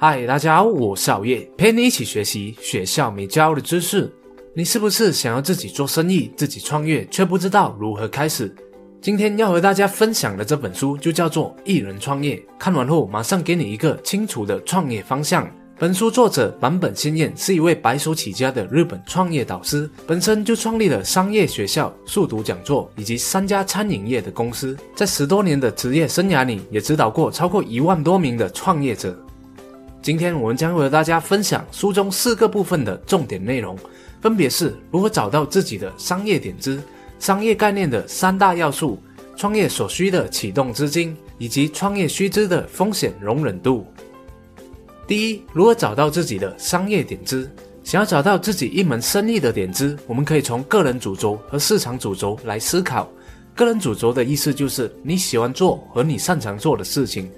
嗨，大家好，我是熬夜，陪你一起学习学校没教的知识。你是不是想要自己做生意、自己创业，却不知道如何开始？今天要和大家分享的这本书就叫做《一人创业》，看完后马上给你一个清楚的创业方向。本书作者坂本新彦是一位白手起家的日本创业导师，本身就创立了商业学校、速读讲座以及三家餐饮业的公司，在十多年的职业生涯里，也指导过超过一万多名的创业者。今天我们将和大家分享书中四个部分的重点内容，分别是如何找到自己的商业点子、商业概念的三大要素、创业所需的启动资金以及创业须知的风险容忍度。第一，如何找到自己的商业点子？想要找到自己一门生意的点子，我们可以从个人主轴和市场主轴来思考。个人主轴的意思就是你喜欢做和你擅长做的事情。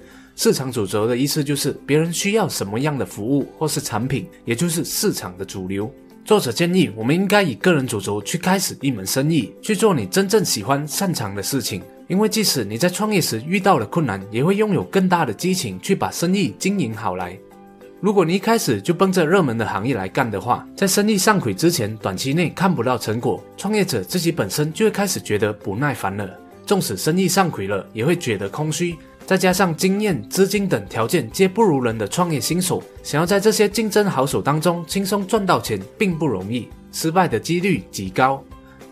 市场主轴的意思就是别人需要什么样的服务或是产品，也就是市场的主流。作者建议我们应该以个人主轴去开始一门生意，去做你真正喜欢擅长的事情。因为即使你在创业时遇到了困难，也会拥有更大的激情去把生意经营好来。如果你一开始就奔着热门的行业来干的话，在生意上轨之前，短期内看不到成果，创业者自己本身就会开始觉得不耐烦了。纵使生意上轨了，也会觉得空虚。再加上经验、资金等条件皆不如人的创业新手，想要在这些竞争好手当中轻松赚到钱，并不容易，失败的几率极高。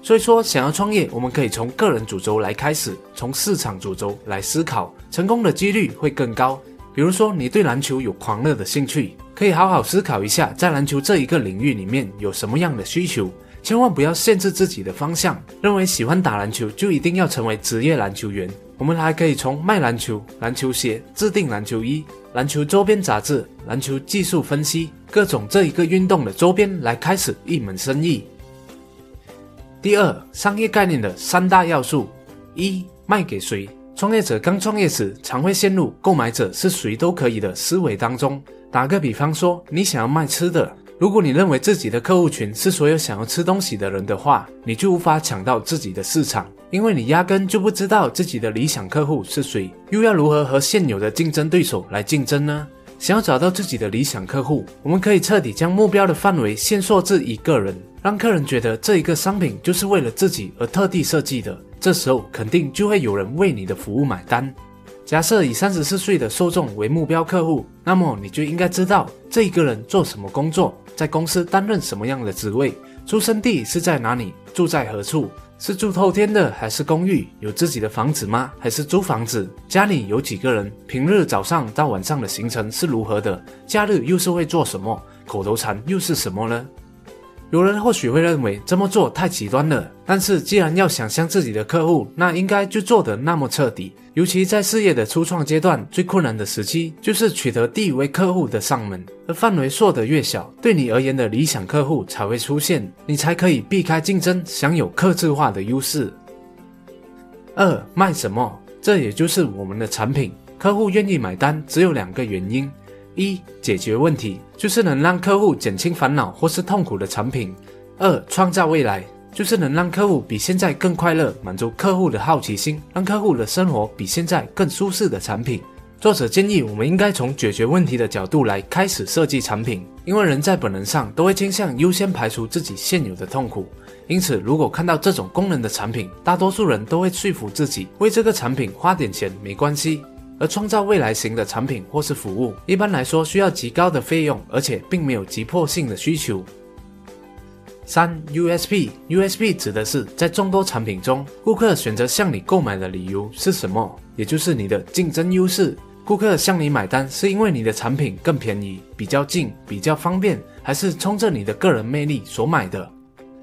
所以说，想要创业，我们可以从个人主轴来开始，从市场主轴来思考，成功的几率会更高。比如说，你对篮球有狂热的兴趣，可以好好思考一下，在篮球这一个领域里面有什么样的需求。千万不要限制自己的方向，认为喜欢打篮球就一定要成为职业篮球员。我们还可以从卖篮球、篮球鞋、制定篮球衣、篮球周边杂志、篮球技术分析各种这一个运动的周边来开始一门生意。第二，商业概念的三大要素：一、卖给谁？创业者刚创业时常会陷入购买者是谁都可以的思维当中。打个比方说，你想要卖吃的。如果你认为自己的客户群是所有想要吃东西的人的话，你就无法抢到自己的市场，因为你压根就不知道自己的理想客户是谁，又要如何和现有的竞争对手来竞争呢？想要找到自己的理想客户，我们可以彻底将目标的范围限缩至一个人，让客人觉得这一个商品就是为了自己而特地设计的，这时候肯定就会有人为你的服务买单。假设以三十四岁的受众为目标客户，那么你就应该知道这一个人做什么工作，在公司担任什么样的职位，出生地是在哪里，住在何处，是住透天的还是公寓，有自己的房子吗？还是租房子？家里有几个人？平日早上到晚上的行程是如何的？假日又是会做什么？口头禅又是什么呢？有人或许会认为这么做太极端了，但是既然要想象自己的客户，那应该就做得那么彻底。尤其在事业的初创阶段，最困难的时期就是取得第一位客户的上门，而范围缩得越小，对你而言的理想客户才会出现，你才可以避开竞争，享有客制化的优势。二卖什么？这也就是我们的产品，客户愿意买单，只有两个原因。一解决问题，就是能让客户减轻烦恼或是痛苦的产品；二创造未来，就是能让客户比现在更快乐，满足客户的好奇心，让客户的生活比现在更舒适的产品。作者建议我们应该从解决问题的角度来开始设计产品，因为人在本能上都会倾向优先排除自己现有的痛苦。因此，如果看到这种功能的产品，大多数人都会说服自己为这个产品花点钱没关系。而创造未来型的产品或是服务，一般来说需要极高的费用，而且并没有急迫性的需求。三 USP，USP 指的是在众多产品中，顾客选择向你购买的理由是什么，也就是你的竞争优势。顾客向你买单是因为你的产品更便宜、比较近、比较方便，还是冲着你的个人魅力所买的？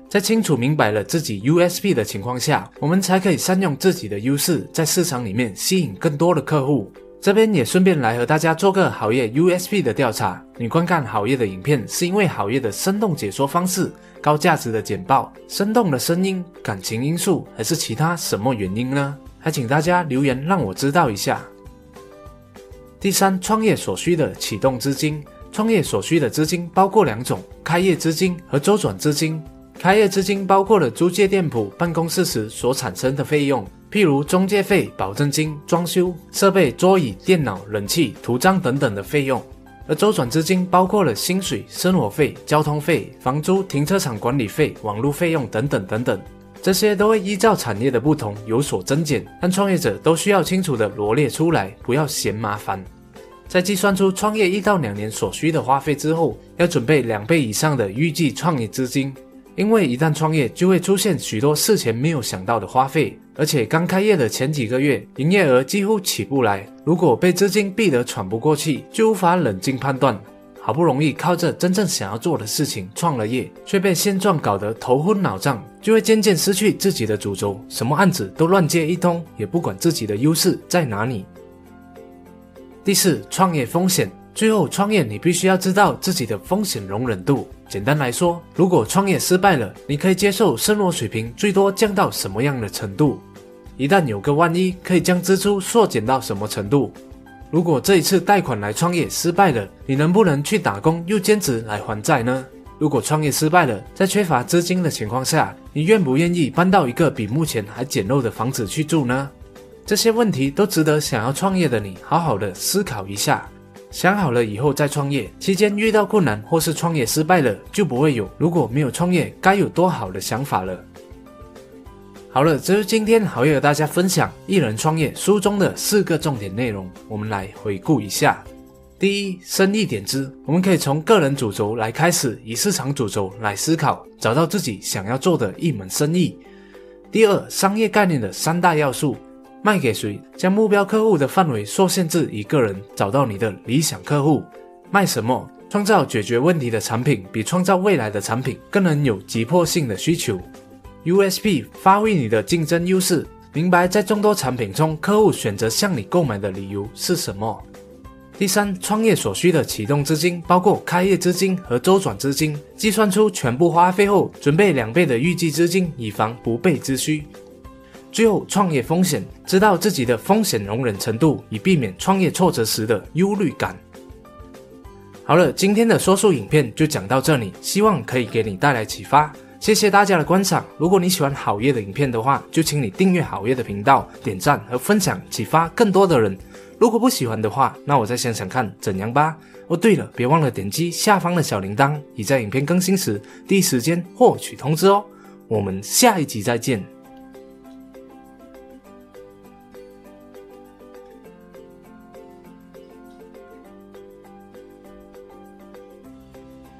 在清楚明白了自己 USP 的情况下，我们才可以善用自己的优势，在市场里面吸引更多的客户。这边也顺便来和大家做个好业 USP 的调查。你观看好业的影片，是因为好业的生动解说方式、高价值的简报、生动的声音、感情因素，还是其他什么原因呢？还请大家留言让我知道一下。第三，创业所需的启动资金。创业所需的资金包括两种：开业资金和周转资金。开业资金包括了租借店铺、办公室时所产生的费用，譬如中介费、保证金、装修设备、桌椅、电脑、冷气、图章等等的费用。而周转资金包括了薪水、生活费、交通费、房租、停车场管理费、网络费用等等等等，这些都会依照产业的不同有所增减，但创业者都需要清楚的罗列出来，不要嫌麻烦。在计算出创业一到两年所需的花费之后，要准备两倍以上的预计创业资金，因为一旦创业就会出现许多事前没有想到的花费，而且刚开业的前几个月营业额几乎起不来，如果被资金逼得喘不过气，就无法冷静判断。好不容易靠着真正想要做的事情创了业，却被现状搞得头昏脑胀，就会渐渐失去自己的主轴，什么案子都乱接一通，也不管自己的优势在哪里。第四，创业风险。最后，创业你必须要知道自己的风险容忍度。简单来说，如果创业失败了，你可以接受生活水平最多降到什么样的程度？一旦有个万一，可以将支出缩减到什么程度？如果这一次贷款来创业失败了，你能不能去打工又兼职来还债呢？如果创业失败了，在缺乏资金的情况下，你愿不愿意搬到一个比目前还简陋的房子去住呢？这些问题都值得想要创业的你好好的思考一下，想好了以后再创业。期间遇到困难或是创业失败了，就不会有如果没有创业该有多好的想法了。好了，这是今天好友和大家分享《一人创业》书中的四个重点内容，我们来回顾一下。第一，生意点子，我们可以从个人主轴来开始，以市场主轴来思考，找到自己想要做的一门生意。第二，商业概念的三大要素。卖给谁？将目标客户的范围受限制一个人，找到你的理想客户。卖什么？创造解决问题的产品，比创造未来的产品更能有急迫性的需求。USP，发挥你的竞争优势。明白在众多产品中，客户选择向你购买的理由是什么。第三，创业所需的启动资金，包括开业资金和周转资金。计算出全部花费后，准备两倍的预计资金，以防不备之需。最后，创业风险，知道自己的风险容忍程度，以避免创业挫折时的忧虑感。好了，今天的说书影片就讲到这里，希望可以给你带来启发。谢谢大家的观赏。如果你喜欢好业的影片的话，就请你订阅好业的频道，点赞和分享，启发更多的人。如果不喜欢的话，那我再想想看怎样吧。哦，对了，别忘了点击下方的小铃铛，以在影片更新时第一时间获取通知哦。我们下一集再见。